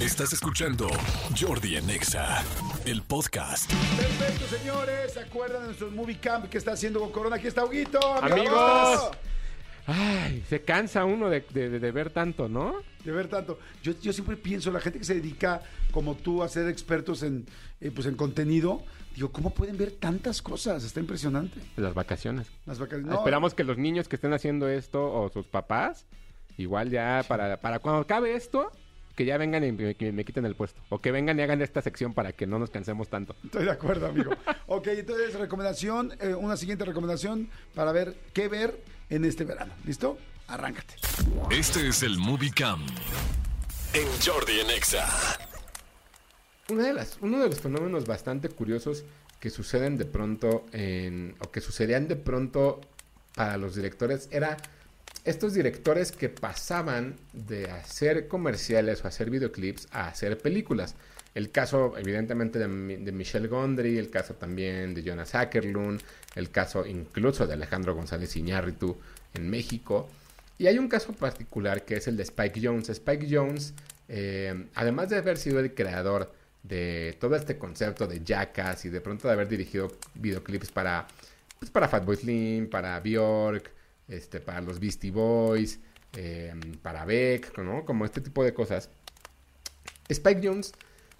Estás escuchando Jordi en Exa, el podcast. Perfecto, señores. ¿Se acuerdan de nuestro movie camp que está haciendo con Corona? Aquí está Huguito. amigo, Amigos. Ay, se cansa uno de, de- de ver tanto, ¿no? De ver tanto. Yo, yo siempre pienso, la gente que se dedica como tú a ser expertos en, eh, pues en contenido, digo, ¿cómo pueden ver tantas cosas? Está impresionante. Las vacaciones. Las vacaciones. no, Esperamos que los niños que estén haciendo esto o sus papás, igual ya para, para cuando acabe esto, que ya vengan y me, quiten el puesto. O que vengan y hagan esta sección para que no nos cansemos tanto. Estoy de acuerdo, amigo. ok, entonces, recomendación, eh, una siguiente recomendación para ver qué ver en este verano. ¿Listo? Arráncate. Este es el Movie Cam en Jordi en Exa. Una de las, uno de los fenómenos bastante curiosos que suceden de pronto en, o que sucedían de pronto para los directores era estos directores que pasaban de hacer comerciales o hacer videoclips a hacer películas. El caso, evidentemente, de, de Michelle Gondry, el caso también de Jonas Ackerlund, el caso incluso de Alejandro González Iñárritu en México. Y hay un caso particular que es el de Spike Jones. Spike Jones, eh, además de haber sido el creador de todo este concepto de Jackass y de pronto de haber dirigido videoclips para, pues para Fatboy Slim, para Bjork, este, para los Beastie Boys, eh, para Beck. Como este tipo de cosas. Spike Jones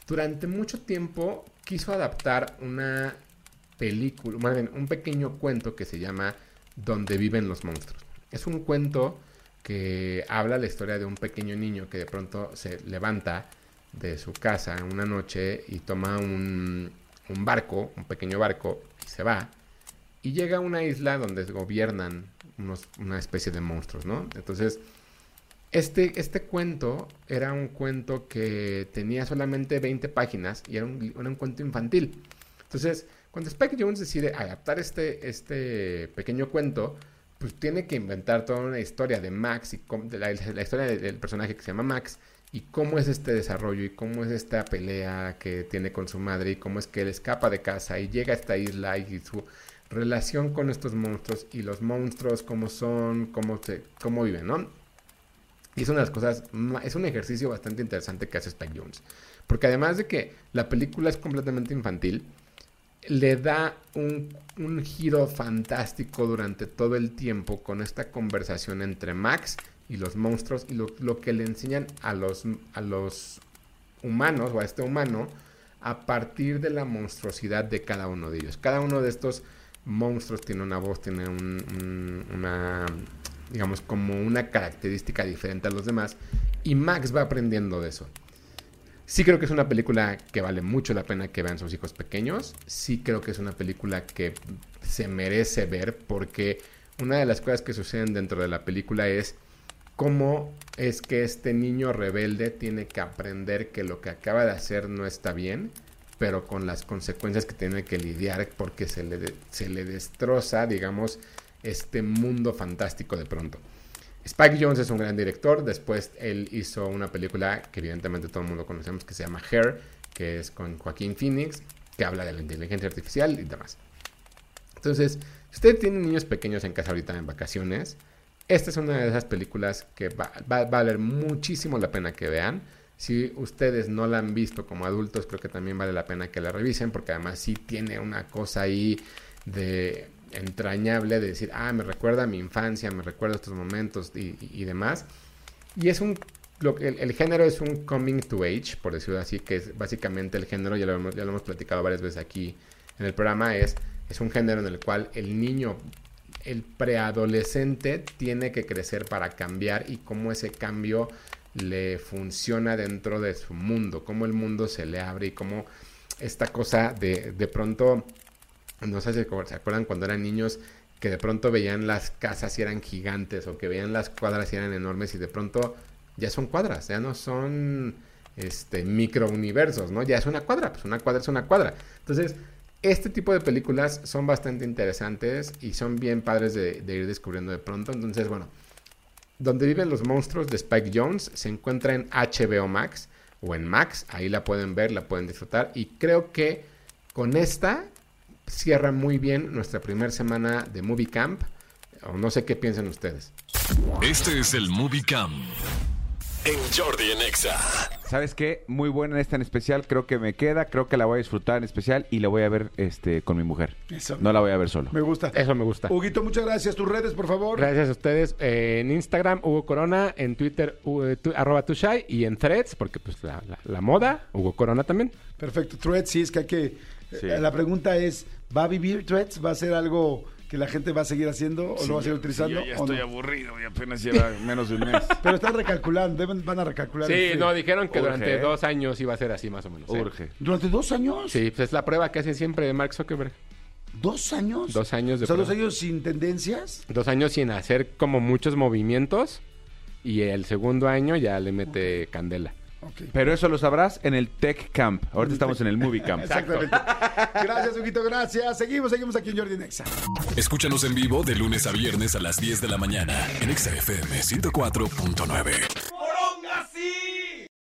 durante mucho tiempo quiso adaptar una película, más bien un pequeño cuento que se llama Donde viven los monstruos. Es un cuento que habla la historia de un pequeño niño que de pronto se levanta de su casa una noche y toma un barco, un pequeño barco, y se va. Y llega a una isla donde gobiernan una especie de monstruos, ¿no? Entonces, este, este cuento era un cuento que tenía solamente 20 páginas y era un, cuento infantil. Entonces, cuando Spike Jones decide adaptar este, este pequeño cuento, pues tiene que inventar toda una historia de Max y de la, la historia de- del personaje que se llama Max y cómo es este desarrollo y cómo es esta pelea que tiene con su madre y cómo es que él escapa de casa y llega a esta isla y su relación con estos monstruos y los monstruos cómo son, cómo se cómo viven, ¿no? Y es una de las cosas, es un ejercicio bastante interesante que hace Spike Jones. Porque además de que la película es completamente infantil, le da un, un giro fantástico durante todo el tiempo con esta conversación entre Max y los monstruos y lo, lo que le enseñan a los, a los humanos o a este humano a partir de la monstruosidad de cada uno de ellos. Cada uno de estos monstruos tiene una voz, tiene un- un- una, digamos, como una característica diferente a los demás y Max va aprendiendo de eso. Sí creo que es una película que vale mucho la pena que vean sus hijos pequeños. Sí creo que es una película que se merece ver porque una de las cosas que suceden dentro de la película es cómo es que este niño rebelde tiene que aprender que lo que acaba de hacer no está bien, pero con las consecuencias que tiene que lidiar porque se le, se le destroza, digamos, este mundo fantástico de pronto. Spike Jones es un gran director. Después él hizo una película que evidentemente todo el mundo conocemos que se llama Hair, que es con Joaquín Phoenix, que habla de la inteligencia artificial y demás. Entonces, si usted tiene niños pequeños en casa ahorita en vacaciones, esta es una de esas películas que va- va a valer muchísimo la pena que vean. Si ustedes no la han visto como adultos, creo que también vale la pena que la revisen, porque además sí tiene una cosa ahí de entrañable de decir, ah, me recuerda a mi infancia, me recuerda a estos momentos y, y- demás. Y es un, el, el género es un coming to age, por decirlo así, que es básicamente el género, ya lo hemos, ya lo hemos platicado varias veces aquí en el programa, es, es un género en el cual el niño, el preadolescente tiene que crecer para cambiar y cómo ese cambio le funciona dentro de su mundo, cómo el mundo se le abre y cómo esta cosa de, de pronto, no sé si se acuerdan cuando eran niños que de pronto veían las casas y eran gigantes o que veían las cuadras y eran enormes y de pronto ya son cuadras, ya no son este microuniversos, ¿no? Ya es una cuadra, pues una cuadra es una cuadra. Entonces, este tipo de películas son bastante interesantes y son bien padres de, de ir descubriendo de pronto. Entonces, bueno, donde viven los monstruos de Spike Jones se encuentra en HBO Max o en Max, ahí la pueden ver, la pueden disfrutar y creo que con esta cierra muy bien nuestra primera semana de Movie Camp. O no sé qué piensan ustedes. Este es el Movie Cam en Jordi en Exa. ¿Sabes qué? Muy buena esta en especial. Creo que me queda. Creo que la voy a disfrutar en especial y la voy a ver este, con mi mujer. Eso. No la voy a ver solo. Me gusta. Eso me gusta. Huguito, muchas gracias. Tus redes, por favor. Gracias a ustedes. Eh, en Instagram, Hugo Corona. En Twitter, eh, tu- arroba Tushai. Y en Threads, porque pues la, la- la moda, Hugo Corona también. Perfecto. Threads, sí, es que hay que. Sí. eh, La pregunta es: ¿va a vivir Threads? ¿Va a ser algo que la gente va a seguir haciendo o lo va a seguir utilizando? Yo ya o estoy no? aburrido y apenas lleva menos de un mes. Pero están recalculando, deben, van a recalcular. Sí, este- no, dijeron que Urge, durante ¿eh? dos años iba a ser así más o menos. ¿eh? Urge. ¿Durante dos años? Sí, pues es la prueba que hacen siempre de Mark Zuckerberg. ¿Dos años? Dos años de O sea, dos años sin tendencias. Dos años sin hacer como muchos movimientos. Y el segundo año ya le mete candela. Pero eso lo sabrás en el Tech Camp. Ahorita estamos en el Movie Camp. Exactamente. Gracias, Huguito, gracias. Seguimos, seguimos aquí en Jordi Nexa. Escúchanos en vivo de lunes a viernes a las 10 de la mañana en Exa FM 104.9.